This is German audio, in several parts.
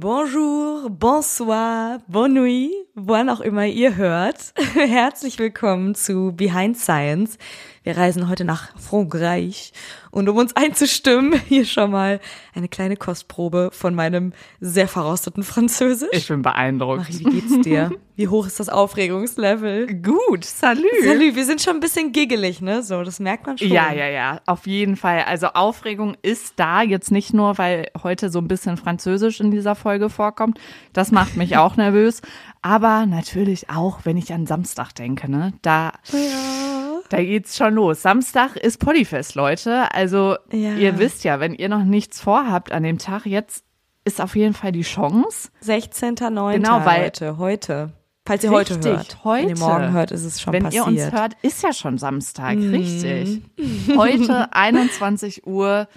Bonjour, bonsoir, bonne nuit, wann auch immer ihr hört. Herzlich willkommen zu Behind Science. Wir reisen heute nach Frankreich und um uns einzustimmen, hier schon mal eine kleine Kostprobe von meinem sehr verrosteten Französisch. Ich bin beeindruckt. Marie, wie geht's dir? Wie hoch ist das Aufregungslevel? Gut, salü. Salü, wir sind schon ein bisschen giggelig, ne? So, das merkt man schon. Ja, ja, ja, auf jeden Fall. Also Aufregung ist da, jetzt nicht nur, weil heute so ein bisschen Französisch in dieser Folge vorkommt. Das macht mich auch nervös. Aber natürlich auch, wenn ich an Samstag denke, ne? Da, Ja. Da geht's schon los. Samstag ist Polyfest, Leute. Also Ja. ihr wisst ja, wenn ihr noch nichts vorhabt an dem Tag, jetzt ist auf jeden Fall die Chance. 16.09. Genau, weil- heute, heute. Falls ihr heute Richtig, hört. heute. Wenn ihr morgen hört, ist es schon Wenn passiert. ihr uns hört, ist ja schon Samstag, Mhm. richtig. Heute 21 Uhr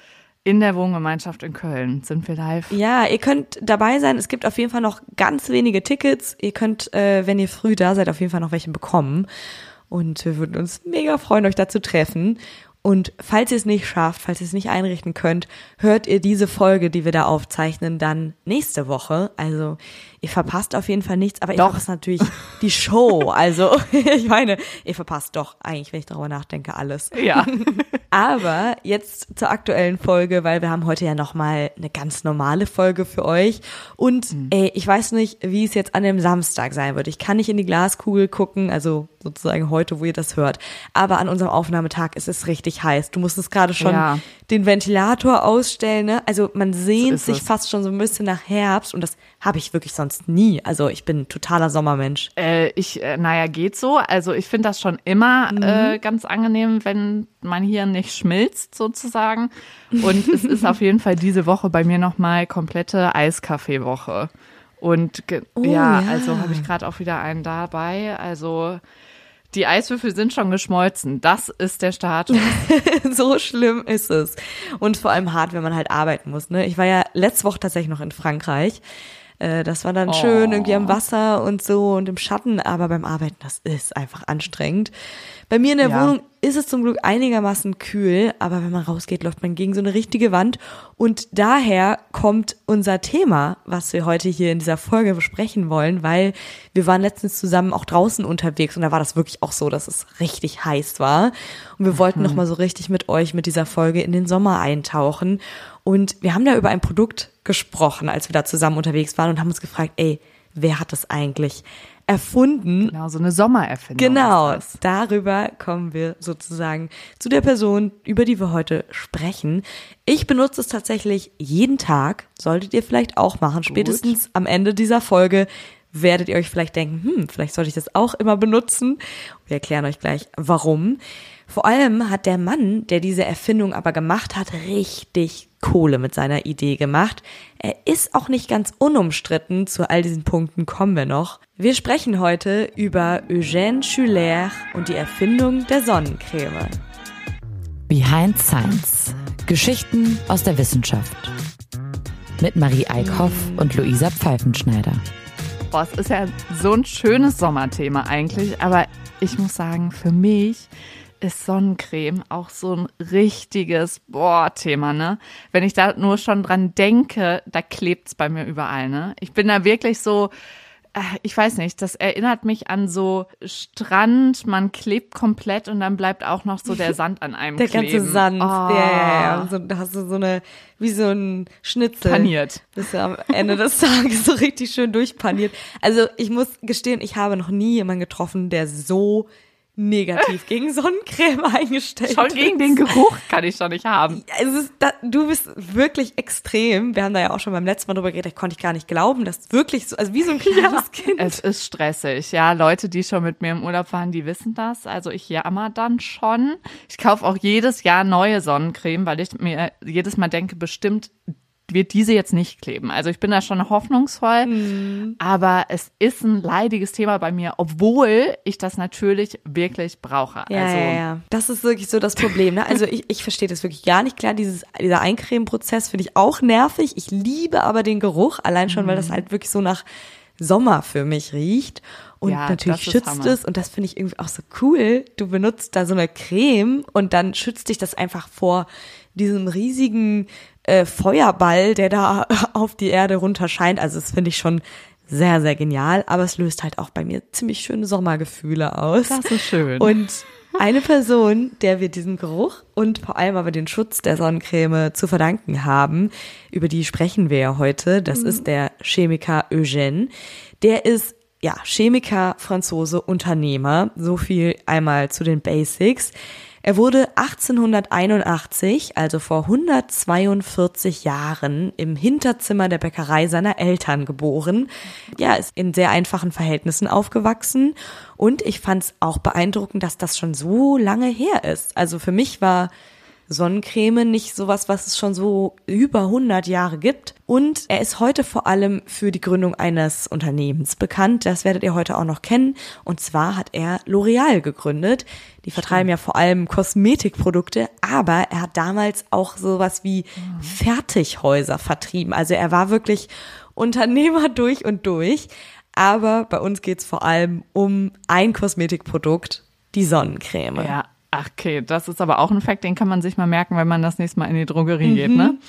in der Wohngemeinschaft in Köln sind wir live. Ja, ihr könnt dabei sein. Es gibt auf jeden Fall noch ganz wenige Tickets. Ihr könnt, äh, wenn ihr früh da seid, auf jeden Fall noch welche bekommen. Und wir würden uns mega freuen, euch da zu treffen. Und falls ihr es nicht schafft, falls ihr es nicht einrichten könnt, hört ihr diese Folge, die wir da aufzeichnen, dann nächste Woche. Also ihr verpasst auf jeden Fall nichts, aber ihr Doch. verpasst natürlich die Show. Also ich meine, ihr verpasst doch eigentlich, wenn ich darüber nachdenke, alles. Ja. Aber jetzt zur aktuellen Folge, weil wir haben heute ja nochmal eine ganz normale Folge für euch. Und ey, ich weiß nicht, wie es jetzt an dem Samstag sein wird. Ich kann nicht in die Glaskugel gucken, also sozusagen heute, wo ihr das hört. Aber an unserem Aufnahmetag ist es richtig heiß. Du musstest gerade schon Ja. den Ventilator ausstellen, ne? Also man sehnt ist sich es. fast schon so ein bisschen nach Herbst und das habe ich wirklich sonst nie. Also ich bin totaler Sommermensch. Äh, ich, äh, naja, geht so. Also ich finde das schon immer Mhm. äh, ganz angenehm, wenn mein Hirn nicht schmilzt sozusagen. Und es ist auf jeden Fall diese Woche bei mir nochmal komplette Eiskaffeewoche. Und Oh, ja, ja. also habe ich gerade auch wieder einen dabei. Also die Eiswürfel sind schon geschmolzen. Das ist der Status. so schlimm ist es. Und vor allem hart, wenn man halt arbeiten muss. Ne? Ich war ja letzte Woche tatsächlich noch in Frankreich. Äh, Das war dann schön, irgendwie am Wasser und so und im Schatten, aber beim Arbeiten, das ist einfach anstrengend. Bei mir in der Ja. Wohnung ist es zum Glück einigermaßen kühl, aber wenn man rausgeht, läuft man gegen so eine richtige Wand. Und daher kommt unser Thema, was wir heute hier in dieser Folge besprechen wollen, weil wir waren letztens zusammen auch draußen unterwegs und da war das wirklich auch so, dass es richtig heiß war. Und wir wollten noch mal so richtig mit euch mit dieser Folge in den Sommer eintauchen. Und wir haben da über ein Produkt gesprochen, als wir da zusammen unterwegs waren und haben uns gefragt, ey, wer hat das eigentlich erfunden? Genau, so eine Sommererfindung. Genau, darüber kommen wir sozusagen zu der Person, über die wir heute sprechen. Ich benutze es tatsächlich jeden Tag, solltet ihr vielleicht auch machen. Spätestens am Ende dieser Folge werdet ihr euch vielleicht denken, hm, vielleicht sollte ich das auch immer benutzen. Wir erklären euch gleich, warum. Vor allem hat der Mann, der diese Erfindung aber gemacht hat, richtig Kohle mit seiner Idee gemacht. Er ist auch nicht ganz unumstritten. Zu all diesen Punkten kommen wir noch. Wir sprechen heute über Eugène Schuller und die Erfindung der Sonnencreme. Behind Science. Geschichten aus der Wissenschaft. Mit Marie Eickhoff und Luisa Pfeifenschneider. Boah, es ist ja so ein schönes Sommerthema eigentlich, aber ich muss sagen, für mich ist Sonnencreme auch so ein richtiges Boah-Thema, ne? Wenn ich da nur schon dran denke, da klebt's bei mir überall, ne? Ich bin da wirklich so, äh, ich weiß nicht, das erinnert mich an so Strand, man klebt komplett und dann bleibt auch noch so der Sand an einem Der kleben. ganze Sand. Oh, Ja, ja, ja. Und so, da hast du so eine, wie so ein Schnitzel. Paniert. Bist du am Ende des Tages so richtig schön durchpaniert. Also ich muss gestehen, ich habe noch nie jemanden getroffen, der so negativ gegen Sonnencreme eingestellt Schon gegen den Geruch kann ich schon nicht haben. Ist, da, du bist wirklich extrem. Wir haben da ja auch schon beim letzten Mal drüber geredet, konnte ich gar nicht glauben, dass wirklich so, also wie so ein kleines Kind. Es ist stressig. Ja, Leute, die schon mit mir im Urlaub waren, die wissen das. Also ich jammer dann schon. Ich kaufe auch jedes Jahr neue Sonnencreme, weil ich mir jedes Mal denke, bestimmt wird diese jetzt nicht kleben. Also ich bin da schon hoffnungsvoll, aber es ist ein leidiges Thema bei mir, obwohl ich das natürlich wirklich brauche. Ja, also ja, ja. Das ist wirklich so das Problem. Ne? Also ich, ich verstehe das wirklich gar nicht. Klar, dieses, dieser Eincremen-Prozess finde ich auch nervig. Ich liebe aber den Geruch, allein schon, weil Mhm. das halt wirklich so nach Sommer für mich riecht. Und Ja, natürlich schützt Hammer. es, und das finde ich irgendwie auch so cool. Du benutzt da so eine Creme und dann schützt dich das einfach vor diesem riesigen äh, Feuerball, der da auf die Erde runter scheint. Also das finde ich schon sehr, sehr genial, aber es löst halt auch bei mir ziemlich schöne Sommergefühle aus. Das ist schön. Und eine Person, der wir diesen Geruch und vor allem aber den Schutz der Sonnencreme zu verdanken haben, über die sprechen wir ja heute, das mhm. ist der Chemiker Eugène. Der ist ja, Chemiker, Franzose, Unternehmer. So viel einmal zu den Basics. Er wurde 1881, also vor 142 Jahren, im Hinterzimmer der Bäckerei seiner Eltern geboren. Ja, ist in sehr einfachen Verhältnissen aufgewachsen. Und ich fand es auch beeindruckend, dass das schon so lange her ist. Also für mich war Sonnencreme nicht sowas, was es schon so über 100 Jahre gibt. Und er ist heute vor allem für die Gründung eines Unternehmens bekannt. Das werdet ihr heute auch noch kennen. Und zwar hat er L'Oreal gegründet. Die vertreiben ja vor allem Kosmetikprodukte, aber er hat damals auch sowas wie Fertighäuser vertrieben. Also er war wirklich Unternehmer durch und durch. Aber bei uns geht's vor allem um ein Kosmetikprodukt, die Sonnencreme. Ja, Ach, okay, das ist aber auch ein Fakt, den kann man sich mal merken, wenn man das nächste Mal in die Drogerie mhm. geht, ne? Mhm.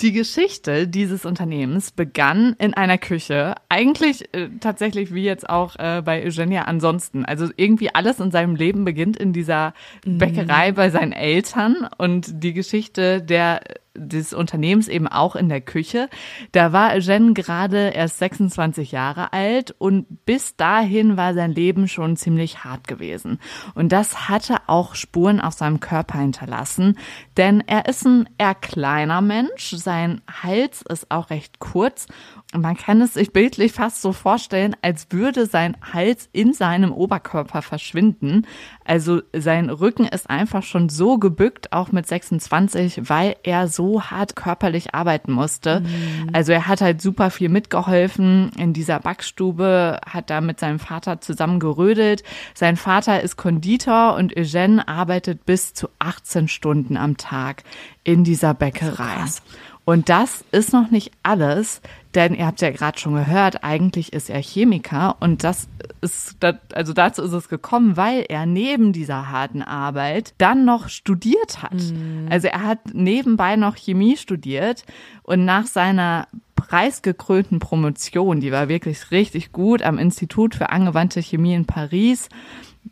Die Geschichte dieses Unternehmens begann in einer Küche, eigentlich äh, tatsächlich wie jetzt auch äh, bei Eugenia ansonsten. Also irgendwie alles in seinem Leben beginnt in dieser mhm. Bäckerei bei seinen Eltern und die Geschichte der des Unternehmens eben auch in der Küche. Da war Eugène gerade erst 26 Jahre alt und bis dahin war sein Leben schon ziemlich hart gewesen. Und das hatte auch Spuren auf seinem Körper hinterlassen, denn er ist ein eher kleiner Mensch, sein Hals ist auch recht kurz man kann es sich bildlich fast so vorstellen, als würde sein Hals in seinem Oberkörper verschwinden. Also sein Rücken ist einfach schon so gebückt, auch mit 26, weil er so hart körperlich arbeiten musste. Mhm. Also er hat halt super viel mitgeholfen in dieser Backstube, hat da mit seinem Vater zusammen gerödelt. Sein Vater ist Konditor und Eugène arbeitet bis zu 18 Stunden am Tag in dieser Bäckerei. So und das ist noch nicht alles, denn ihr habt ja gerade schon gehört, eigentlich ist er Chemiker und das ist, also dazu ist es gekommen, weil er neben dieser harten Arbeit dann noch studiert hat. Mhm. Also er hat nebenbei noch Chemie studiert und nach seiner preisgekrönten Promotion, die war wirklich richtig gut am Institut für angewandte Chemie in Paris,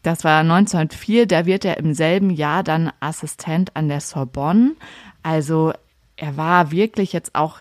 das war 1904, da wird er im selben Jahr dann Assistent an der Sorbonne. Also er war wirklich jetzt auch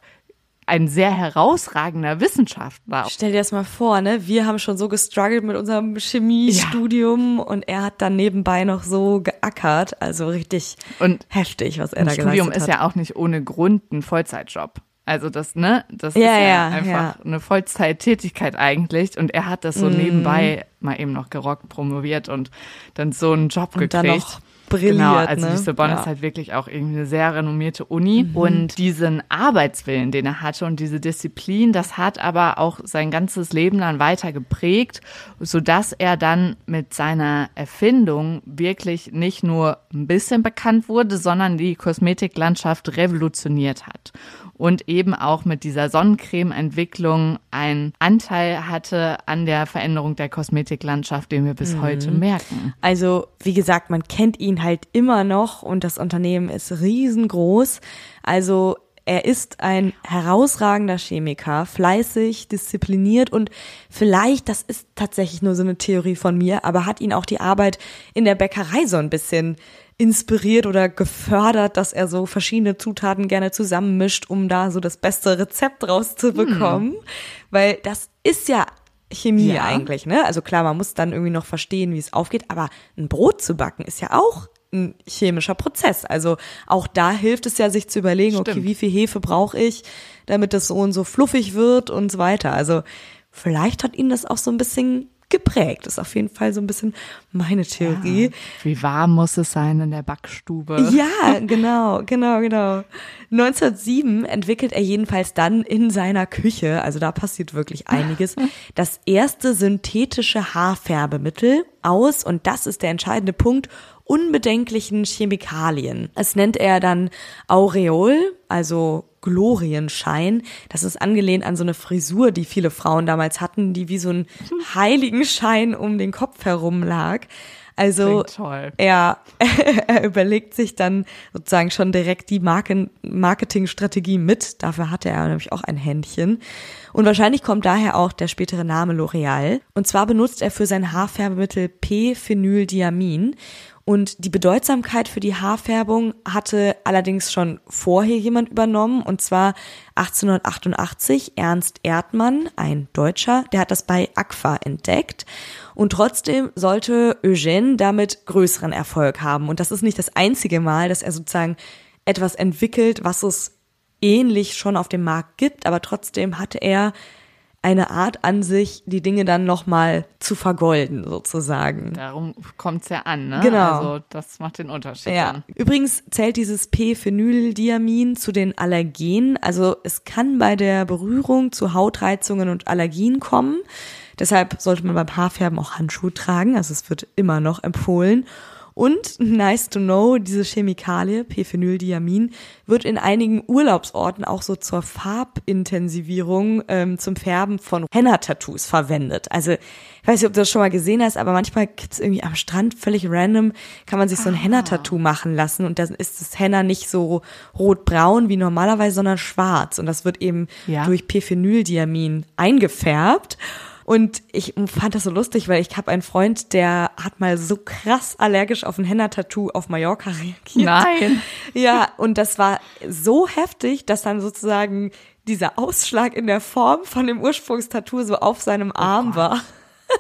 ein sehr herausragender Wissenschaftler. Stell dir das mal vor, ne? Wir haben schon so gestruggelt mit unserem Chemiestudium ja. und er hat dann nebenbei noch so geackert. Also richtig und heftig, was er da geleistet hat. Studium ist ja auch nicht ohne Grund ein Vollzeitjob. Also das, ne, das ja, ist ja, ja einfach eine Vollzeittätigkeit eigentlich. Und er hat das so mm. nebenbei mal eben noch gerockt, promoviert und dann so einen Job und gekriegt. Dann noch brilliert. Genau, also ne? die Sorbonne ja. ist halt wirklich auch irgendwie eine sehr renommierte Uni. Mhm. Und diesen Arbeitswillen, den er hatte und diese Disziplin, das hat aber auch sein ganzes Leben lang weiter geprägt, sodass er dann mit seiner Erfindung wirklich nicht nur ein bisschen bekannt wurde, sondern die Kosmetiklandschaft revolutioniert hat und eben auch mit dieser Sonnencreme-Entwicklung einen Anteil hatte an der Veränderung der Kosmetiklandschaft, den wir bis mhm. heute merken. Also, wie gesagt, man kennt ihn halt immer noch und das Unternehmen ist riesengroß. Also, er ist ein herausragender Chemiker, fleißig, diszipliniert und vielleicht, das ist tatsächlich nur so eine Theorie von mir, aber hat ihn auch die Arbeit in der Bäckerei so ein bisschen inspiriert oder gefördert, dass er so verschiedene Zutaten gerne zusammenmischt, um da so das beste Rezept rauszubekommen. Hm. Weil das ist ja Chemie ja. eigentlich, ne? Also klar, man muss dann irgendwie noch verstehen, wie es aufgeht, aber ein Brot zu backen ist ja auch ein chemischer Prozess. Also auch da hilft es ja, sich zu überlegen, Stimmt. okay, wie viel Hefe brauche ich, damit das so und so fluffig wird und so weiter. Also vielleicht hat ihn das auch so ein bisschen geprägt. Das ist auf jeden Fall so ein bisschen meine Theorie. Ja, wie warm muss es sein in der Backstube? Ja, genau, genau, genau. 1907 entwickelt er jedenfalls dann in seiner Küche, also da passiert wirklich einiges, das erste synthetische Haarfärbemittel aus, und das ist der entscheidende Punkt, unbedenklichen Chemikalien. Es nennt er dann Aureol, also Glorienschein. Das ist angelehnt an so eine Frisur, die viele Frauen damals hatten, die wie so ein Heiligenschein um den Kopf herum lag. Also. Er, er überlegt sich dann sozusagen schon direkt die Marken, Marketingstrategie mit. Dafür hatte er nämlich auch ein Händchen. Und wahrscheinlich kommt daher auch der spätere Name L'Oreal. Und zwar benutzt er für sein Haarfärbemittel P-Phenyldiamin. Und die Bedeutsamkeit für die Haarfärbung hatte allerdings schon vorher jemand übernommen, und zwar 1888 Ernst Erdmann, ein Deutscher, der hat das bei Aqua entdeckt. Und trotzdem sollte Eugène damit größeren Erfolg haben. Und das ist nicht das einzige Mal, dass er sozusagen etwas entwickelt, was es ähnlich schon auf dem Markt gibt, aber trotzdem hatte er eine Art an sich, die Dinge dann nochmal zu vergolden, sozusagen. Darum kommt's ja an, ne? Genau. Also das macht den Unterschied Ja. Übrigens zählt dieses P-Phenyldiamin zu den Allergenen. Also es kann bei der Berührung zu Hautreizungen und Allergien kommen. Deshalb sollte man beim Haarfärben auch Handschuhe tragen. Also es wird immer noch empfohlen. Und nice to know, diese Chemikalie, P-Phenyldiamin, wird in einigen Urlaubsorten auch so zur Farbintensivierung ähm, zum Färben von Henna-Tattoos verwendet. Also ich weiß nicht, ob du das schon mal gesehen hast, aber manchmal gibt's irgendwie am Strand völlig random, kann man sich so ein Henna-Tattoo machen lassen und dann ist das Henna nicht so rot-braun wie normalerweise, sondern schwarz. Und das wird eben Ja. durch P-Phenyldiamin eingefärbt. Und ich fand das so lustig, weil ich habe einen Freund, der hat mal so krass allergisch auf ein Henna-Tattoo auf Mallorca reagiert. Nein. Ja, und das war so heftig, dass dann sozusagen dieser Ausschlag in der Form von dem Ursprungstattoo so auf seinem Arm war.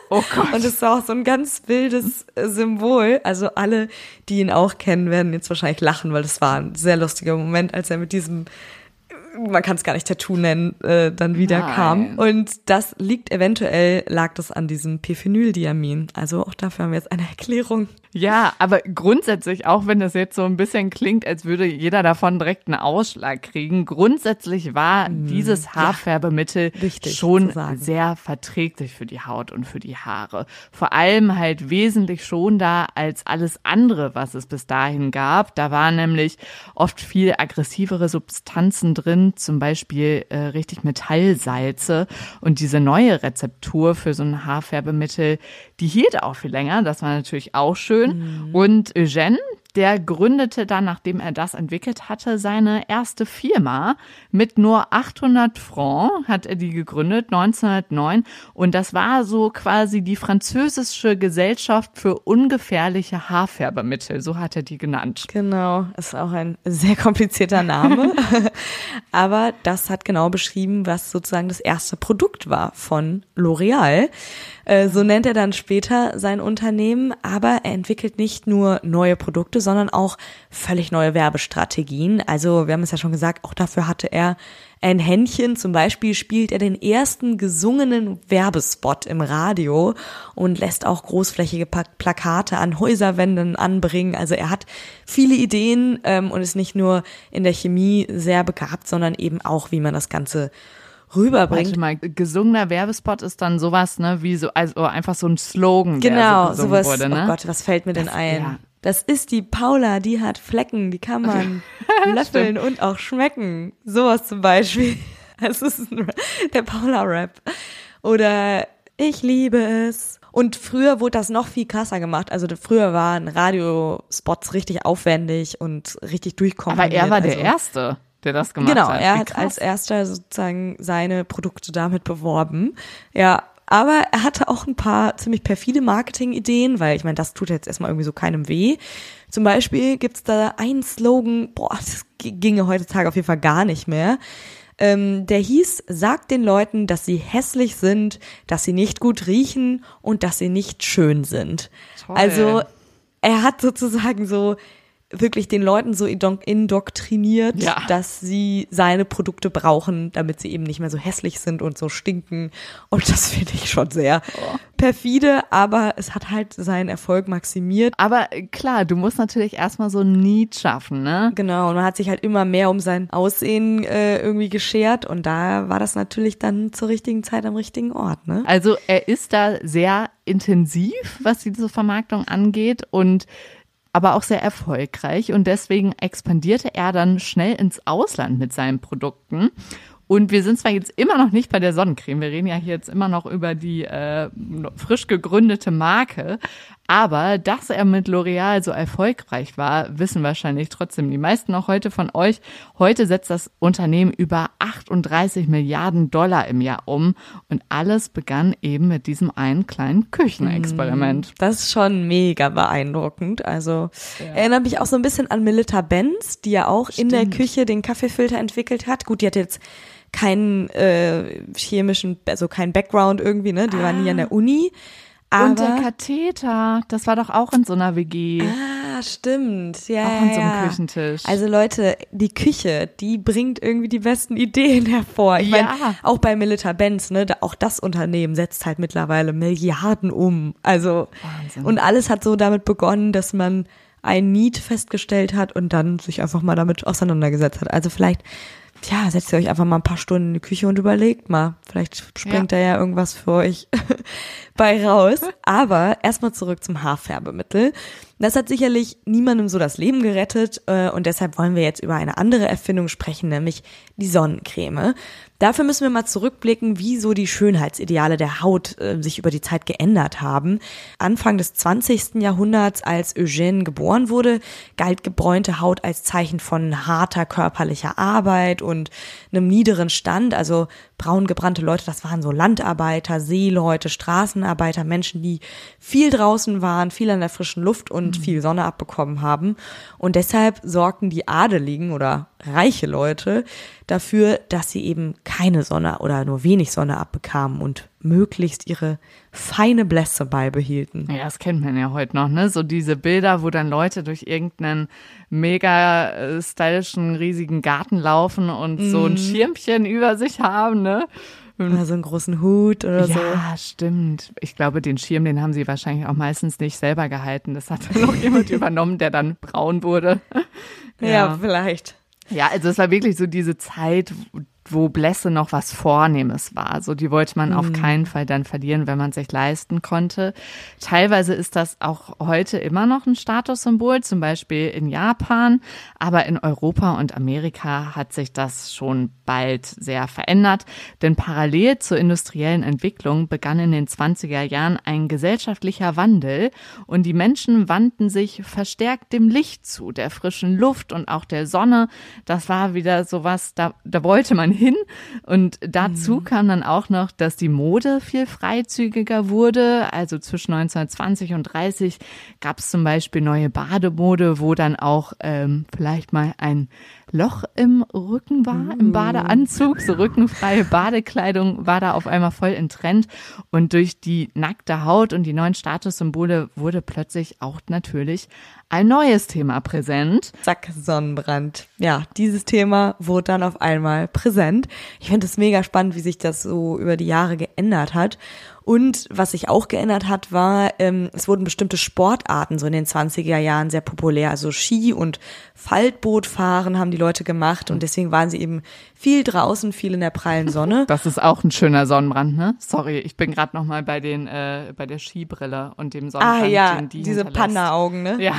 Oh Gott. Und es war auch so ein ganz wildes Symbol. Also alle, die ihn auch kennen, werden jetzt wahrscheinlich lachen, weil das war ein sehr lustiger Moment, als er mit diesem, man kann es gar nicht Tattoo nennen, äh, dann wieder Nein. kam. Und das liegt eventuell, lag das an diesem P-Phenyldiamin. Also auch dafür haben wir jetzt eine Erklärung. Ja, aber grundsätzlich, auch wenn das jetzt so ein bisschen klingt, als würde jeder davon direkt einen Ausschlag kriegen, grundsätzlich war dieses Haarfärbemittel wichtig schon zu sagen. sehr verträglich für die Haut und für die Haare. Vor allem halt wesentlich schonender als alles andere, was es bis dahin gab. Da waren nämlich oft viel aggressivere Substanzen drin, zum Beispiel äh, richtig Metallsalze. Und diese neue Rezeptur für so ein Haarfärbemittel, die hielt auch viel länger. Das war natürlich auch schön. Und Eugène, der gründete dann, nachdem er das entwickelt hatte, seine erste Firma. Mit nur 800 Francs hat er die gegründet, 1909. Und das war so quasi die französische Gesellschaft für ungefährliche Haarfärbemittel. So hat er die genannt. Genau, ist auch ein sehr komplizierter Name. Aber das hat genau beschrieben, was sozusagen das erste Produkt war von L'Oreal. Äh, So nennt er dann später sein Unternehmen, aber er entwickelt nicht nur neue Produkte, sondern auch völlig neue Werbestrategien. Also wir haben es ja schon gesagt, auch dafür hatte er ein Händchen. Zum Beispiel spielt er den ersten gesungenen Werbespot im Radio und lässt auch großflächige Plakate an Häuserwänden anbringen. Also er hat viele Ideen ähm, und ist nicht nur in der Chemie sehr begabt, sondern eben auch, wie man das Ganze rüberbringt. Warte mal, gesungener Werbespot ist dann sowas, ne, wie so, also einfach so ein Slogan, Genau, der so gesungen sowas. wurde, ne? Oh Gott, was fällt mir denn Das- ein? ja. Das ist die Paula, die hat Flecken, die kann man löffeln und auch schmecken. Sowas zum Beispiel. Das ist ein, der Paula-Rap. Oder ich liebe es. Und früher wurde das noch viel krasser gemacht. Also früher waren Radiospots richtig aufwendig und richtig durchkommen. Aber er war der also, Erste, der das gemacht Genau, hat. er Wie hat als erster sozusagen seine Produkte damit beworben. Ja, aber er hatte auch ein paar ziemlich perfide Marketingideen, weil ich meine, das tut jetzt erstmal irgendwie so keinem weh. Zum Beispiel gibt's da einen Slogan, boah, das ginge heutzutage auf jeden Fall gar nicht mehr. Ähm, der hieß, sagt den Leuten, dass sie hässlich sind, dass sie nicht gut riechen und dass sie nicht schön sind. Toll. Also er hat sozusagen so wirklich den Leuten so indok- indoktriniert, Ja. dass sie seine Produkte brauchen, damit sie eben nicht mehr so hässlich sind und so stinken. Und das finde ich schon sehr Oh. perfide, aber es hat halt seinen Erfolg maximiert. Aber klar, du musst natürlich erstmal so ein Need schaffen, ne? Genau, und man hat sich halt immer mehr um sein Aussehen äh, irgendwie geschert und da war das natürlich dann zur richtigen Zeit am richtigen Ort, ne? Also er ist da sehr intensiv, was diese Vermarktung angeht und aber auch sehr erfolgreich und deswegen expandierte er dann schnell ins Ausland mit seinen Produkten. Und wir sind zwar jetzt immer noch nicht bei der Sonnencreme, wir reden ja hier jetzt immer noch über die äh, frisch gegründete Marke, Aber dass er mit L'Oreal so erfolgreich war, wissen wahrscheinlich trotzdem die meisten auch heute von euch. Heute setzt das Unternehmen über 38 Milliarden Dollar im Jahr um und alles begann eben mit diesem einen kleinen Küchenexperiment. Das ist schon mega beeindruckend. Also ja. erinnert mich auch so ein bisschen an Melita Benz, die ja auch Stimmt. in der Küche den Kaffeefilter entwickelt hat. Gut, die hat jetzt keinen äh, chemischen, also keinen Background irgendwie, ne? Die ah. war nie an der Uni. Aber, und der Katheter, das war doch auch in so einer WG. Ah, stimmt. Ja, auch an so einem ja. Küchentisch. Also Leute, die Küche, die bringt irgendwie die besten Ideen hervor. Ich ja. meine, auch bei Milita Benz, ne, auch das Unternehmen setzt halt mittlerweile Milliarden um. Also Wahnsinn. und alles hat so damit begonnen, dass man ein Need festgestellt hat und dann sich einfach mal damit auseinandergesetzt hat. Also vielleicht ja, setzt ihr euch einfach mal ein paar Stunden in die Küche und überlegt mal. Vielleicht springt ja. da ja irgendwas für euch bei raus. Aber erstmal zurück zum Haarfärbemittel. Das hat sicherlich niemandem so das Leben gerettet äh, und deshalb wollen wir jetzt über eine andere Erfindung sprechen, nämlich die Sonnencreme. Dafür müssen wir mal zurückblicken, wie so die Schönheitsideale der Haut äh, sich über die Zeit geändert haben. Anfang des 20. Jahrhunderts, als Eugène geboren wurde, galt gebräunte Haut als Zeichen von harter körperlicher Arbeit und einem niederen Stand. Also braun gebrannte Leute, das waren so Landarbeiter, Seeleute, Straßenarbeiter, Menschen, die viel draußen waren, viel an der frischen Luft und mhm. viel Sonne abbekommen haben. Und deshalb sorgten die Adeligen oder reiche Leute dafür, dass sie eben keine Sonne oder nur wenig Sonne abbekamen und möglichst ihre feine Blässe beibehielten. Ja, das kennt man ja heute noch, ne? So diese Bilder, wo dann Leute durch irgendeinen mega äh, stylischen, riesigen Garten laufen und mm. so ein mhm. Schirmchen über sich haben, ne? Oder so einen großen Hut oder ja, so. Ja, stimmt. Ich glaube, den Schirm, den haben sie wahrscheinlich auch meistens nicht selber gehalten. Das hat dann noch jemand übernommen, der dann braun wurde. Ja, ja vielleicht. Ja, also es war wirklich so diese Zeit, wo Blässe noch was Vornehmes war. So, die wollte man mhm. auf keinen Fall dann verlieren, wenn man sich leisten konnte. Teilweise ist das auch heute immer noch ein Statussymbol, zum Beispiel in Japan, aber in Europa und Amerika hat sich das schon bald sehr verändert, denn parallel zur industriellen Entwicklung begann in den 20er Jahren ein gesellschaftlicher Wandel und die Menschen wandten sich verstärkt dem Licht zu, der frischen Luft und auch der Sonne. Das war wieder sowas, da, da wollte man hin. Und dazu mhm. kam dann auch noch, dass die Mode viel freizügiger wurde. Also zwischen 1920 und 30 gab es zum Beispiel neue Bademode, wo dann auch ähm, vielleicht mal ein Loch im Rücken war, im Badeanzug. So rückenfreie Badekleidung war da auf einmal voll in Trend. Und durch die nackte Haut und die neuen Statussymbole wurde plötzlich auch natürlich ein neues Thema präsent. Zack, Sonnenbrand. Ja, dieses Thema wurde dann auf einmal präsent. Ich finde es mega spannend, wie sich das so über die Jahre geändert hat. Und was sich auch geändert hat, war, ähm, es wurden bestimmte Sportarten so in den 20er Jahren sehr populär. Also Ski und Faltbootfahren haben die Leute gemacht und deswegen waren sie eben viel draußen, viel in der prallen Sonne. Das ist auch ein schöner Sonnenbrand, ne? Sorry, ich bin gerade noch mal bei den äh, bei der Skibrille und dem Sonnenbrand. Ah ja, den die diese Panda-Augen, ne? Ja.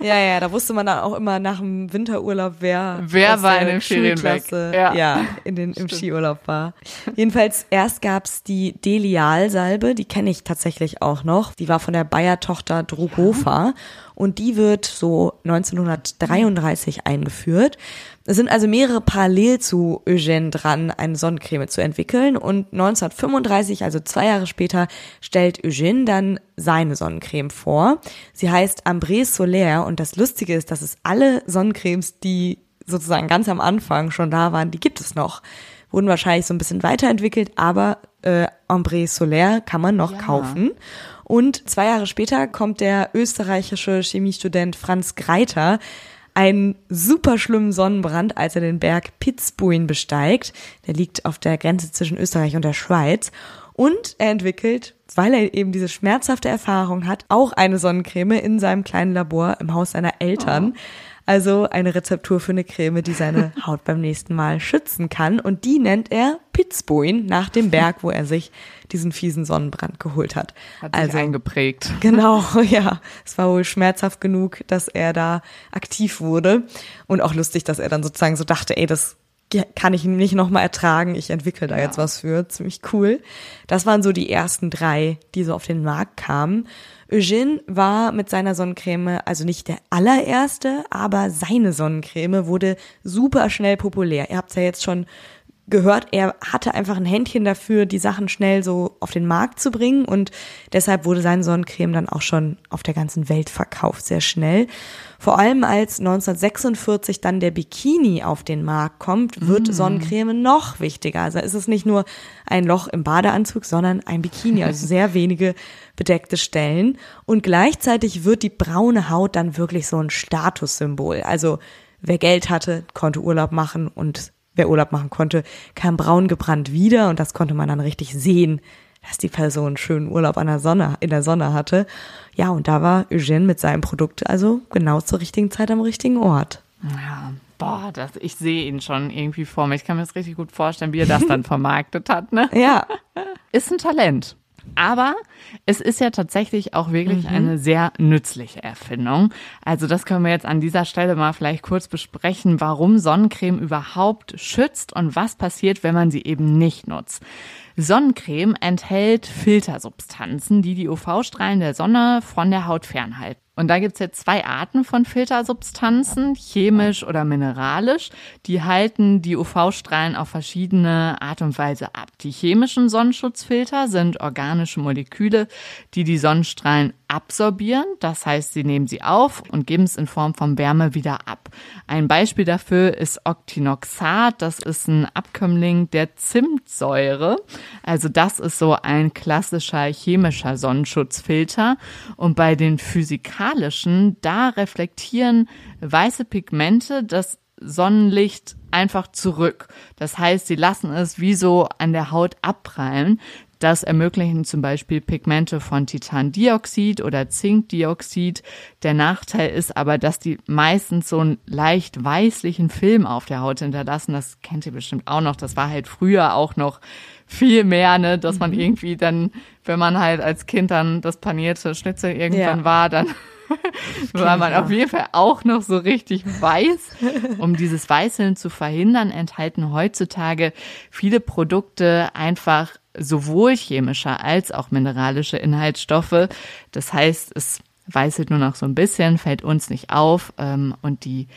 Ja, ja, da wusste man dann auch immer nach dem Winterurlaub, wer, wer war in den Ferien weg. Ja, ja in den, im Skiurlaub war. Jedenfalls erst gab's die Delial-Salbe, die kenne ich tatsächlich auch noch. Die war von der Bayer-Tochter Druhofer. Ja und die wird so 1933 eingeführt. Es sind also mehrere parallel zu Eugène dran, eine Sonnencreme zu entwickeln und 1935, also zwei Jahre später, stellt Eugène dann seine Sonnencreme vor. Sie heißt Ambré Solaire und das Lustige ist, dass es alle Sonnencremes, die sozusagen ganz am Anfang schon da waren, die gibt es noch. Wurden wahrscheinlich so ein bisschen weiterentwickelt, aber äh, Ambré Solaire kann man noch ja. kaufen. Und zwei Jahre später kommt der österreichische Chemiestudent Franz Greiter einen super schlimmen Sonnenbrand, als er den Berg Pitzbuin besteigt. Der liegt auf der Grenze zwischen Österreich und der Schweiz. Und er entwickelt, weil er eben diese schmerzhafte Erfahrung hat, auch eine Sonnencreme in seinem kleinen Labor im Haus seiner Eltern. Oh. Also eine Rezeptur für eine Creme, die seine Haut beim nächsten Mal schützen kann. Und die nennt er Pitzbuin nach dem Berg, wo er sich diesen fiesen Sonnenbrand geholt hat. Hat sich also eingeprägt. Genau, ja. Es war wohl schmerzhaft genug, dass er da aktiv wurde. Und auch lustig, dass er dann sozusagen so dachte, ey, das kann ich nicht nochmal ertragen, ich entwickle da ja. jetzt was für, ziemlich cool. Das waren so die ersten drei, die so auf den Markt kamen. Eugene war mit seiner Sonnencreme, also nicht der allererste, aber seine Sonnencreme wurde super schnell populär. Ihr habt ja jetzt schon gehört, er hatte einfach ein Händchen dafür, die Sachen schnell so auf den Markt zu bringen und deshalb wurde sein Sonnencreme dann auch schon auf der ganzen Welt verkauft, sehr schnell. Vor allem als 1946 dann der Bikini auf den Markt kommt, wird mm. Sonnencreme noch wichtiger. Also ist es nicht nur ein Loch im Badeanzug, sondern ein Bikini, also sehr wenige bedeckte Stellen. Und gleichzeitig wird die braune Haut dann wirklich so ein Statussymbol. Also wer Geld hatte, konnte Urlaub machen und wer Urlaub machen konnte, kam braun gebrannt wieder und das konnte man dann richtig sehen, dass die Person schönen Urlaub an der Sonne, in der Sonne hatte. Ja, und da war Eugène mit seinem Produkt also genau zur richtigen Zeit am richtigen Ort. Ja, boah, das, ich sehe ihn schon irgendwie vor mir. Ich kann mir das richtig gut vorstellen, wie er das dann vermarktet hat, ne? Ja. Ist ein Talent. Aber es ist ja tatsächlich auch wirklich mhm. eine sehr nützliche Erfindung. Also das können wir jetzt an dieser Stelle mal vielleicht kurz besprechen, warum Sonnencreme überhaupt schützt und was passiert, wenn man sie eben nicht nutzt. Sonnencreme enthält Filtersubstanzen, die die UV-Strahlen der Sonne von der Haut fernhalten. Und da gibt's jetzt zwei Arten von Filtersubstanzen, chemisch oder mineralisch. Die halten die UV-Strahlen auf verschiedene Art und Weise ab. Die chemischen Sonnenschutzfilter sind organische Moleküle, die die Sonnenstrahlen absorbieren. Das heißt, sie nehmen sie auf und geben es in Form von Wärme wieder ab. Ein Beispiel dafür ist Octinoxat. Das ist ein Abkömmling der Zimtsäure. Also das ist so ein klassischer chemischer Sonnenschutzfilter. Und bei den physikalischen, da reflektieren weiße Pigmente das Sonnenlicht einfach zurück. Das heißt, sie lassen es wie so an der Haut abprallen. Das ermöglichen zum Beispiel Pigmente von Titandioxid oder Zinkdioxid. Der Nachteil ist aber, dass die meistens so einen leicht weißlichen Film auf der Haut hinterlassen. Das kennt ihr bestimmt auch noch. Das war halt früher auch noch viel mehr, ne, dass man mhm. irgendwie dann, wenn man halt als Kind dann das panierte Schnitzel irgendwann ja. war, dann war man auf jeden Fall auch noch so richtig weiß. Um dieses Weißeln zu verhindern, enthalten heutzutage viele Produkte einfach sowohl chemische als auch mineralische Inhaltsstoffe. Das heißt, es weißelt nur noch so ein bisschen, fällt uns nicht auf ähm, und die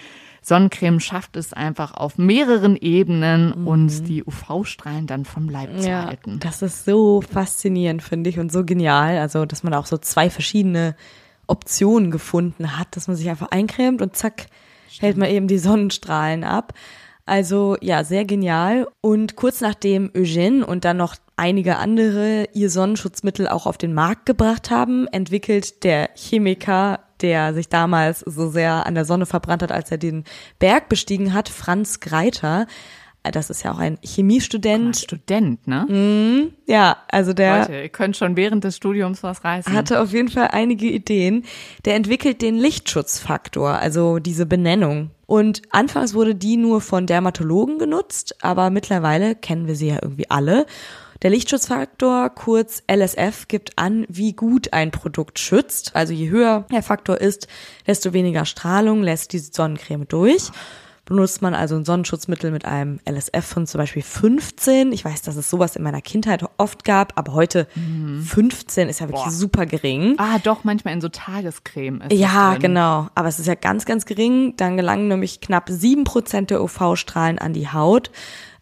Sonnencreme schafft es einfach auf mehreren Ebenen, mhm. uns die UV-Strahlen dann vom Leib ja, zu halten. Das ist so faszinierend, finde ich, und so genial. Also, dass man auch so zwei verschiedene Optionen gefunden hat, dass man sich einfach eincremt und zack, Stimmt. hält man eben die Sonnenstrahlen ab. Also ja, sehr genial. Und kurz nachdem Eugène und dann noch einige andere ihr Sonnenschutzmittel auch auf den Markt gebracht haben, entwickelt der Chemiker, der sich damals so sehr an der Sonne verbrannt hat, als er den Berg bestiegen hat, Franz Greiter, das ist ja auch ein Chemiestudent. Ah, Student, ne? Mm, ja, also der. Leute, ihr könnt schon während des Studiums was reißen. Hatte auf jeden Fall einige Ideen. Der entwickelt den Lichtschutzfaktor, also diese Benennung. Und anfangs wurde die nur von Dermatologen genutzt, aber mittlerweile kennen wir sie ja irgendwie alle. Der Lichtschutzfaktor, kurz LSF, gibt an, wie gut ein Produkt schützt. Also je höher der Faktor ist, desto weniger Strahlung lässt diese Sonnencreme durch. Benutzt man also ein Sonnenschutzmittel mit einem LSF von zum Beispiel 15. Ich weiß, dass es sowas in meiner Kindheit oft gab, aber heute mhm. 15 ist ja wirklich Boah. super gering. Ah, doch, manchmal in so Tagescreme ist Ja, genau. Aber es ist ja ganz, ganz gering. Dann gelangen nämlich knapp sieben Prozent der UV-Strahlen an die Haut.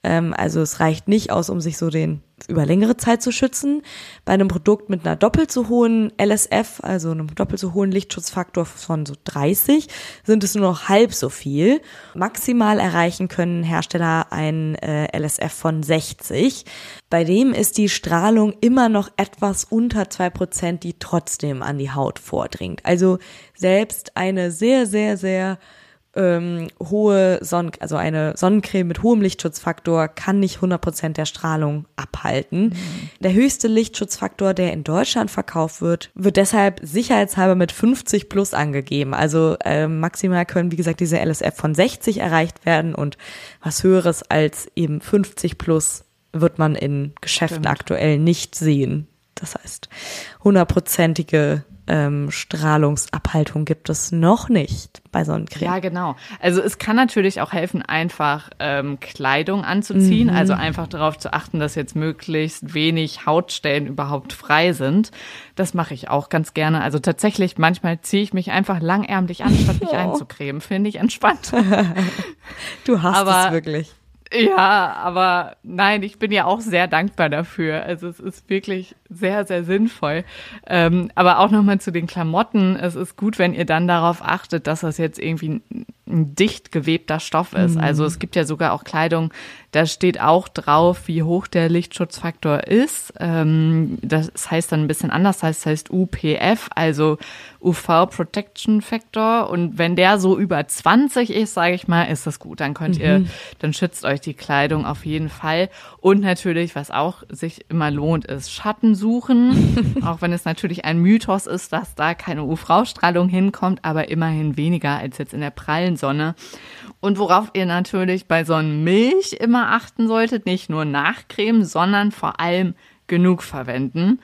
Ähm, also es reicht nicht aus, um sich so den über längere Zeit zu schützen. Bei einem Produkt mit einer doppelt so hohen LSF, also einem doppelt so hohen Lichtschutzfaktor von so 30, sind es nur noch halb so viel. Maximal erreichen können Hersteller ein äh, LSF von 60. Bei dem ist die Strahlung immer noch etwas unter zwei Prozent, die trotzdem an die Haut vordringt. Also selbst eine sehr, sehr, sehr ähm, hohe Sonnen, also eine Sonnencreme mit hohem Lichtschutzfaktor kann nicht 100% der Strahlung abhalten. Mhm. Der höchste Lichtschutzfaktor, der in Deutschland verkauft wird, wird deshalb sicherheitshalber mit 50 plus angegeben. Also äh, maximal können, wie gesagt, diese LSF von 60 erreicht werden und was höheres als eben 50 plus wird man in Geschäften Stimmt. aktuell nicht sehen. Das heißt, hundertprozentige ähm, Strahlungsabhaltung gibt es noch nicht bei Sonnencreme. Ja, genau. Also es kann natürlich auch helfen, einfach ähm, Kleidung anzuziehen, mhm. also einfach darauf zu achten, dass jetzt möglichst wenig Hautstellen überhaupt frei sind. Das mache ich auch ganz gerne. Also tatsächlich, manchmal ziehe ich mich einfach langärmlich an, statt mich oh. einzucremen. Finde ich entspannt. du hast Aber es wirklich. Ja, aber nein, ich bin ja auch sehr dankbar dafür. Also es ist wirklich sehr, sehr sinnvoll. Ähm, aber auch nochmal zu den Klamotten. Es ist gut, wenn ihr dann darauf achtet, dass das jetzt irgendwie ein dicht gewebter Stoff ist. Mhm. Also es gibt ja sogar auch Kleidung, da steht auch drauf, wie hoch der Lichtschutzfaktor ist. Ähm, das heißt dann ein bisschen anders, das heißt UPF, also UV Protection Factor. Und wenn der so über 20 ist, sage ich mal, ist das gut. Dann könnt mhm. ihr, dann schützt euch die Kleidung auf jeden Fall. Und natürlich, was auch sich immer lohnt, ist Schatten suchen. auch wenn es natürlich ein Mythos ist, dass da keine UV-Strahlung hinkommt, aber immerhin weniger als jetzt in der prallen Sonne. Und worauf ihr natürlich bei Sonnenmilch immer achten solltet, nicht nur nachcremen, sondern vor allem genug verwenden.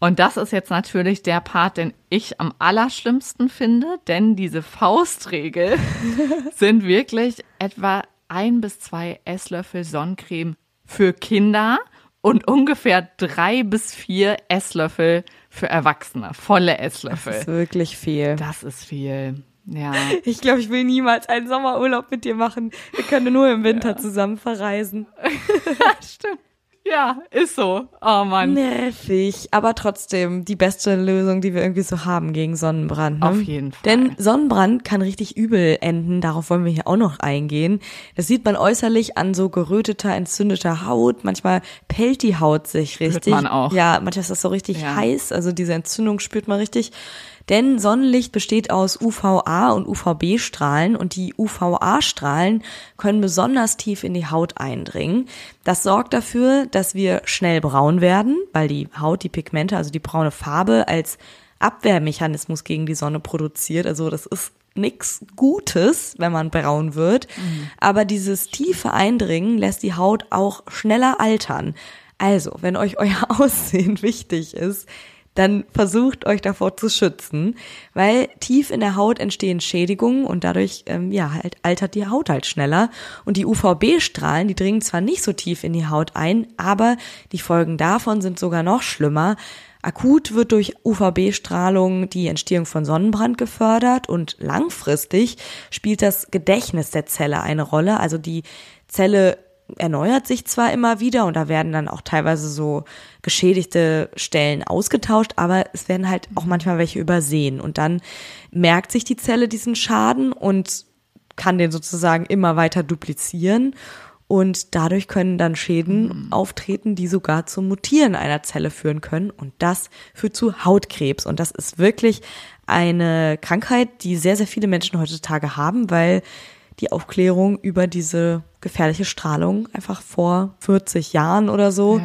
Und das ist jetzt natürlich der Part, den ich am allerschlimmsten finde, denn diese Faustregel sind wirklich etwa ein bis zwei Esslöffel Sonnencreme für Kinder und ungefähr drei bis vier Esslöffel für Erwachsene, volle Esslöffel. Das ist wirklich viel. Das ist viel. Ja. Ich glaube, ich will niemals einen Sommerurlaub mit dir machen. Wir können nur im Winter ja. zusammen verreisen. Stimmt. Ja, ist so. Oh Mann. Nervig, aber trotzdem die beste Lösung, die wir irgendwie so haben gegen Sonnenbrand. Ne? Auf jeden Fall. Denn Sonnenbrand kann richtig übel enden, darauf wollen wir hier auch noch eingehen. Das sieht man äußerlich an so geröteter, entzündeter Haut. Manchmal pellt die Haut sich richtig. Spürt man auch. Ja, manchmal ist das so richtig ja. heiß, also diese Entzündung spürt man richtig. Denn Sonnenlicht besteht aus UVA und UVB-Strahlen und die UVA-Strahlen können besonders tief in die Haut eindringen. Das sorgt dafür, dass wir schnell braun werden, weil die Haut die Pigmente, also die braune Farbe als Abwehrmechanismus gegen die Sonne produziert. Also das ist nichts Gutes, wenn man braun wird. Mhm. Aber dieses tiefe Eindringen lässt die Haut auch schneller altern. Also, wenn euch euer Aussehen wichtig ist, dann versucht euch davor zu schützen, weil tief in der Haut entstehen Schädigungen und dadurch ähm, ja halt altert die Haut halt schneller und die UVB-Strahlen, die dringen zwar nicht so tief in die Haut ein, aber die Folgen davon sind sogar noch schlimmer. Akut wird durch UVB-Strahlung die Entstehung von Sonnenbrand gefördert und langfristig spielt das Gedächtnis der Zelle eine Rolle, also die Zelle erneuert sich zwar immer wieder und da werden dann auch teilweise so geschädigte Stellen ausgetauscht, aber es werden halt auch manchmal welche übersehen. Und dann merkt sich die Zelle diesen Schaden und kann den sozusagen immer weiter duplizieren. Und dadurch können dann Schäden mhm. auftreten, die sogar zum Mutieren einer Zelle führen können. Und das führt zu Hautkrebs. Und das ist wirklich eine Krankheit, die sehr, sehr viele Menschen heutzutage haben, weil die Aufklärung über diese gefährliche Strahlung einfach vor 40 Jahren oder so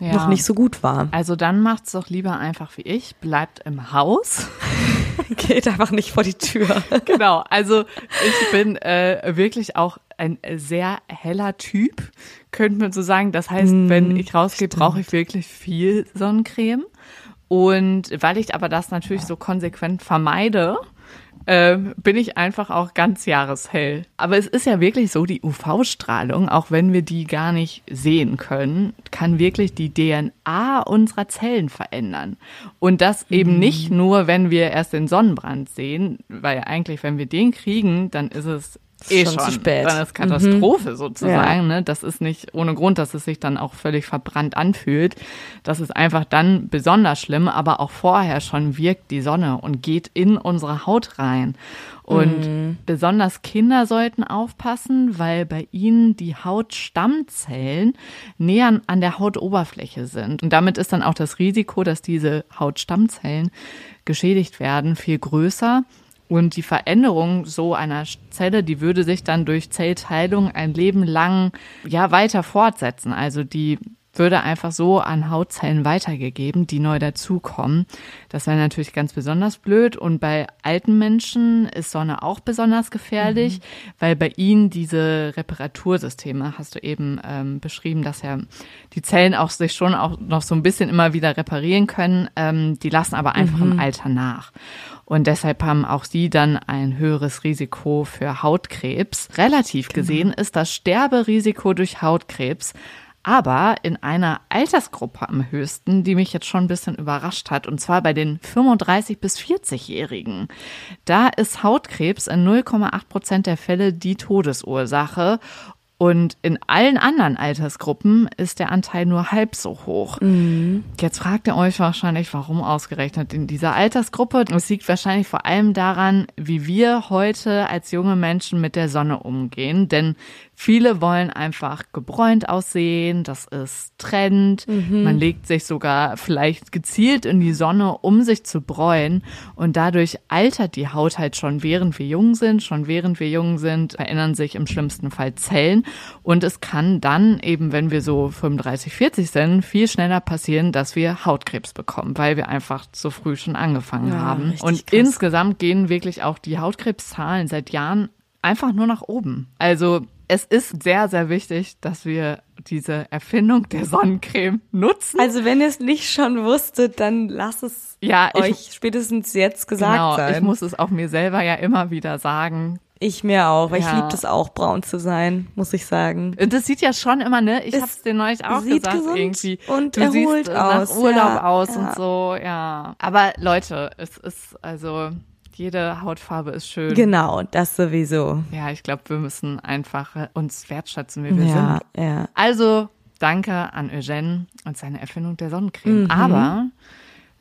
ja, ja. noch nicht so gut war. Also dann macht's doch lieber einfach wie ich, bleibt im Haus. Geht einfach nicht vor die Tür. genau, also ich bin äh, wirklich auch ein sehr heller Typ, könnte man so sagen. Das heißt, mm, wenn ich rausgehe, brauche ich wirklich viel Sonnencreme. Und weil ich aber das natürlich so konsequent vermeide, äh, bin ich einfach auch ganz jahreshell. Aber es ist ja wirklich so, die UV-Strahlung, auch wenn wir die gar nicht sehen können, kann wirklich die DNA unserer Zellen verändern. Und das eben mhm. nicht nur, wenn wir erst den Sonnenbrand sehen, weil eigentlich, wenn wir den kriegen, dann ist es eh schon, zu spät. Dann ist Katastrophe mhm. sozusagen. Ja. Ne? Das ist nicht ohne Grund, dass es sich dann auch völlig verbrannt anfühlt. Das ist einfach dann besonders schlimm, aber auch vorher schon wirkt die Sonne und geht in unsere Haut rein. Und mhm. besonders Kinder sollten aufpassen, weil bei ihnen die Hautstammzellen näher an der Hautoberfläche sind. Und damit ist dann auch das Risiko, dass diese Hautstammzellen geschädigt werden, viel größer. Und die Veränderung so einer Zelle, die würde sich dann durch Zellteilung ein Leben lang ja weiter fortsetzen. Also die würde einfach so an Hautzellen weitergegeben, die neu dazukommen. Das wäre natürlich ganz besonders blöd. Und bei alten Menschen ist Sonne auch besonders gefährlich, mhm. weil bei ihnen diese Reparatursysteme, hast du eben ähm, beschrieben, dass ja die Zellen auch sich schon auch noch so ein bisschen immer wieder reparieren können. Ähm, die lassen aber einfach mhm. im Alter nach. Und deshalb haben auch sie dann ein höheres Risiko für Hautkrebs. Relativ genau. gesehen ist das Sterberisiko durch Hautkrebs aber in einer Altersgruppe am höchsten, die mich jetzt schon ein bisschen überrascht hat, und zwar bei den 35 bis 40-Jährigen. Da ist Hautkrebs in 0,8 Prozent der Fälle die Todesursache und in allen anderen Altersgruppen ist der Anteil nur halb so hoch. Mhm. Jetzt fragt ihr euch wahrscheinlich, warum ausgerechnet in dieser Altersgruppe. Es liegt wahrscheinlich vor allem daran, wie wir heute als junge Menschen mit der Sonne umgehen. Denn Viele wollen einfach gebräunt aussehen, das ist Trend. Mhm. Man legt sich sogar vielleicht gezielt in die Sonne, um sich zu bräunen. Und dadurch altert die Haut halt schon, während wir jung sind. Schon während wir jung sind, verändern sich im schlimmsten Fall Zellen. Und es kann dann eben, wenn wir so 35, 40 sind, viel schneller passieren, dass wir Hautkrebs bekommen, weil wir einfach zu früh schon angefangen ja, haben. Und krass. insgesamt gehen wirklich auch die Hautkrebszahlen seit Jahren einfach nur nach oben. Also es ist sehr, sehr wichtig, dass wir diese Erfindung der Sonnencreme nutzen. Also wenn ihr es nicht schon wusstet, dann lasst es ja, euch ich, spätestens jetzt gesagt genau, sein. Ich muss es auch mir selber ja immer wieder sagen. Ich mir auch, weil ja. ich liebe es auch, braun zu sein, muss ich sagen. Und das sieht ja schon immer, ne? Ich es hab's dir neulich auch sieht gesagt, gesund irgendwie. Und du erholt siehst aus, nach Urlaub ja, aus ja. und so, ja. Aber Leute, es ist also jede Hautfarbe ist schön. Genau, das sowieso. Ja, ich glaube, wir müssen einfach äh, uns wertschätzen, wie wir ja, sind. Ja. Also, danke an Eugène und seine Erfindung der Sonnencreme. Mhm. Aber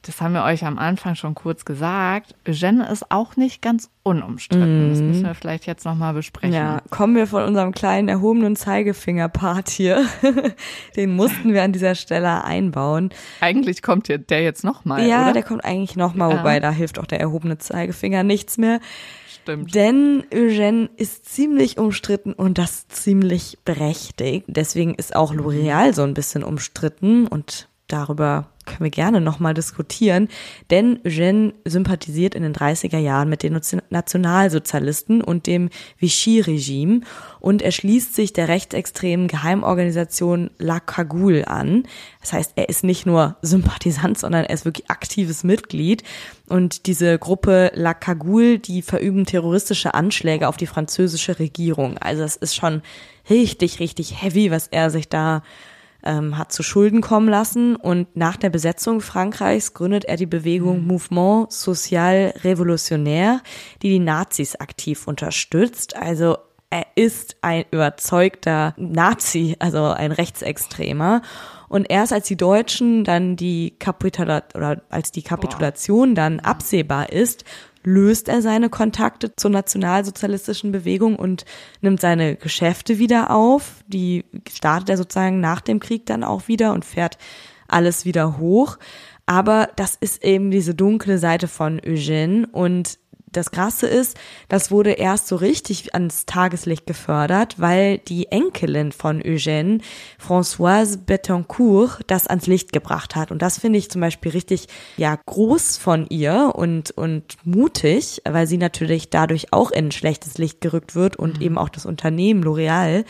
das haben wir euch am Anfang schon kurz gesagt, Eugène ist auch nicht ganz unumstritten. Mm. Das müssen wir vielleicht jetzt nochmal besprechen. Ja, kommen wir von unserem kleinen erhobenen Zeigefinger-Part hier. Den mussten wir an dieser Stelle einbauen. Eigentlich kommt der jetzt nochmal, Ja, oder? der kommt eigentlich nochmal, ja. wobei da hilft auch der erhobene Zeigefinger nichts mehr. Stimmt. Denn Eugène ist ziemlich umstritten und das ziemlich berechtigt. Deswegen ist auch L'Oreal so ein bisschen umstritten und darüber können wir gerne nochmal diskutieren, denn Eugène sympathisiert in den 30er Jahren mit den Nationalsozialisten und dem Vichy-Regime und er schließt sich der rechtsextremen Geheimorganisation La Cagoule an. Das heißt, er ist nicht nur Sympathisant, sondern er ist wirklich aktives Mitglied. Und diese Gruppe La Cagoule, die verüben terroristische Anschläge auf die französische Regierung. Also es ist schon richtig, richtig heavy, was er sich da ähm, hat zu Schulden kommen lassen und nach der Besetzung Frankreichs gründet er die Bewegung mhm. Mouvement Social Révolutionnaire, die die Nazis aktiv unterstützt. Also er ist ein überzeugter Nazi, also ein Rechtsextremer. Und erst als die Deutschen dann die Kapitula oder als die Kapitulation dann absehbar ist, löst er seine Kontakte zur nationalsozialistischen Bewegung und nimmt seine Geschäfte wieder auf. Die startet er sozusagen nach dem Krieg dann auch wieder und fährt alles wieder hoch. Aber das ist eben diese dunkle Seite von Eugène und das Krasse ist, das wurde erst so richtig ans Tageslicht gefördert, weil die Enkelin von Eugène, Françoise Betancourt, das ans Licht gebracht hat. Und das finde ich zum Beispiel richtig, ja, groß von ihr und, und mutig, weil sie natürlich dadurch auch in ein schlechtes Licht gerückt wird und mhm. eben auch das Unternehmen L'Oreal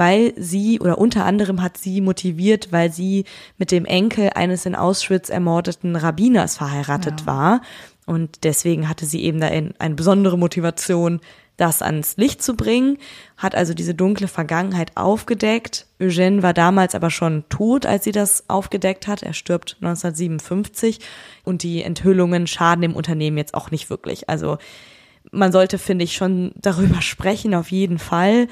weil sie oder unter anderem hat sie motiviert, weil sie mit dem Enkel eines in Auschwitz ermordeten Rabbiners verheiratet ja. war und deswegen hatte sie eben da eine besondere Motivation, das ans Licht zu bringen, hat also diese dunkle Vergangenheit aufgedeckt. Eugène war damals aber schon tot, als sie das aufgedeckt hat. Er stirbt 1957 und die Enthüllungen schaden dem Unternehmen jetzt auch nicht wirklich. Also man sollte, finde ich, schon darüber sprechen, auf jeden Fall.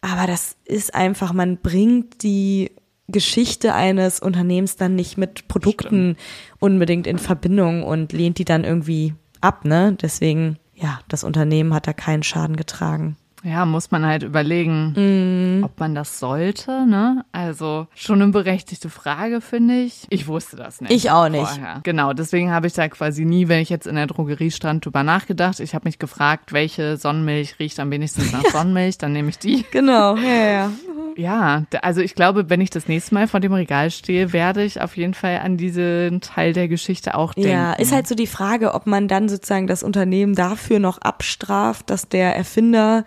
Aber das ist einfach, man bringt die Geschichte eines Unternehmens dann nicht mit Produkten Stimmt. unbedingt in Verbindung und lehnt die dann irgendwie ab, ne? Deswegen, ja, das Unternehmen hat da keinen Schaden getragen. Ja, muss man halt überlegen, Mhm. ob man das sollte, ne? Also schon eine berechtigte Frage, finde ich. Ich wusste das nicht. Ich auch nicht. Vorher. Genau, deswegen habe ich da quasi nie, wenn ich jetzt in der Drogerie stand, drüber nachgedacht. Ich habe mich gefragt, welche Sonnenmilch riecht am wenigsten nach Sonnenmilch, dann nehme ich die. Genau, ja, ja. Ja, also ich glaube, wenn ich das nächste Mal vor dem Regal stehe, werde ich auf jeden Fall an diesen Teil der Geschichte auch denken. Ja, ist halt so die Frage, ob man dann sozusagen das Unternehmen dafür noch abstraft, dass der Erfinder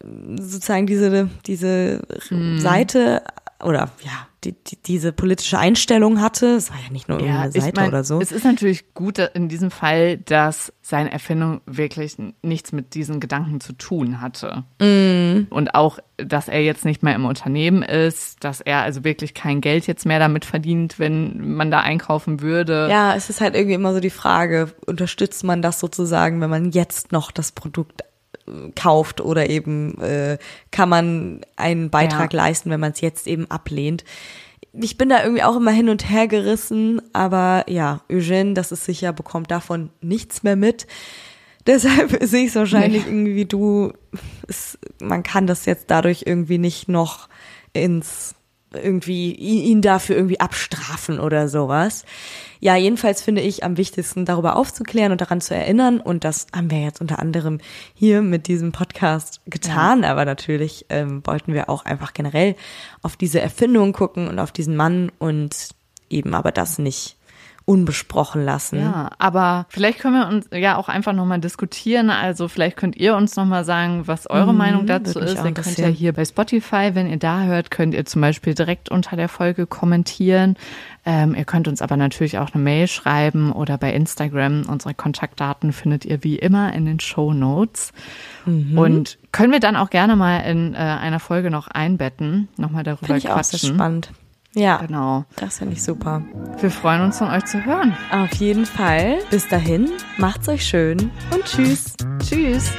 äh, sozusagen diese, diese Hm. Seite oder ja, die, die, diese politische Einstellung hatte. Es war ja nicht nur Ja, irgendeine Seite mein, oder so. Es ist natürlich gut in diesem Fall, dass seine Erfindung wirklich nichts mit diesen Gedanken zu tun hatte. Mm. Und auch, dass er jetzt nicht mehr im Unternehmen ist, dass er also wirklich kein Geld jetzt mehr damit verdient, wenn man da einkaufen würde. Ja, es ist halt irgendwie immer so die Frage, unterstützt man das sozusagen, wenn man jetzt noch das Produkt kauft oder eben äh, kann man einen Beitrag Ja. leisten, wenn man es jetzt eben ablehnt. Ich bin da irgendwie auch immer hin und her gerissen, aber ja, Eugène, das ist sicher, bekommt davon nichts mehr mit. Deshalb sehe ich es wahrscheinlich Nee. irgendwie wie du, es, man kann das jetzt dadurch irgendwie nicht noch ins irgendwie ihn, dafür irgendwie abstrafen oder sowas. Ja, jedenfalls finde ich am wichtigsten darüber aufzuklären und daran zu erinnern. Und das haben wir jetzt unter anderem hier mit diesem Podcast getan, aber natürlich ähm, wollten wir auch einfach generell auf diese Erfindung gucken und auf diesen Mann und eben aber das nicht unbesprochen lassen. Ja, aber vielleicht können wir uns ja auch einfach nochmal diskutieren. Also vielleicht könnt ihr uns nochmal sagen, was eure Meinung dazu ist. auch Ihr könnt ja hier bei Spotify, wenn ihr da hört, könnt ihr zum Beispiel direkt unter der Folge kommentieren. Ähm, ihr könnt uns aber natürlich auch eine Mail schreiben oder bei Instagram. Unsere Kontaktdaten findet ihr wie immer in den Show Notes. Mhm. Und können wir dann auch gerne mal in äh, einer Folge noch einbetten, nochmal darüber Finde ich auch quatschen. sehr spannend. Ja, Genau. das finde ich super. Wir freuen uns von euch zu hören. Auf jeden Fall. Bis dahin, macht's euch schön und tschüss. Tschüss.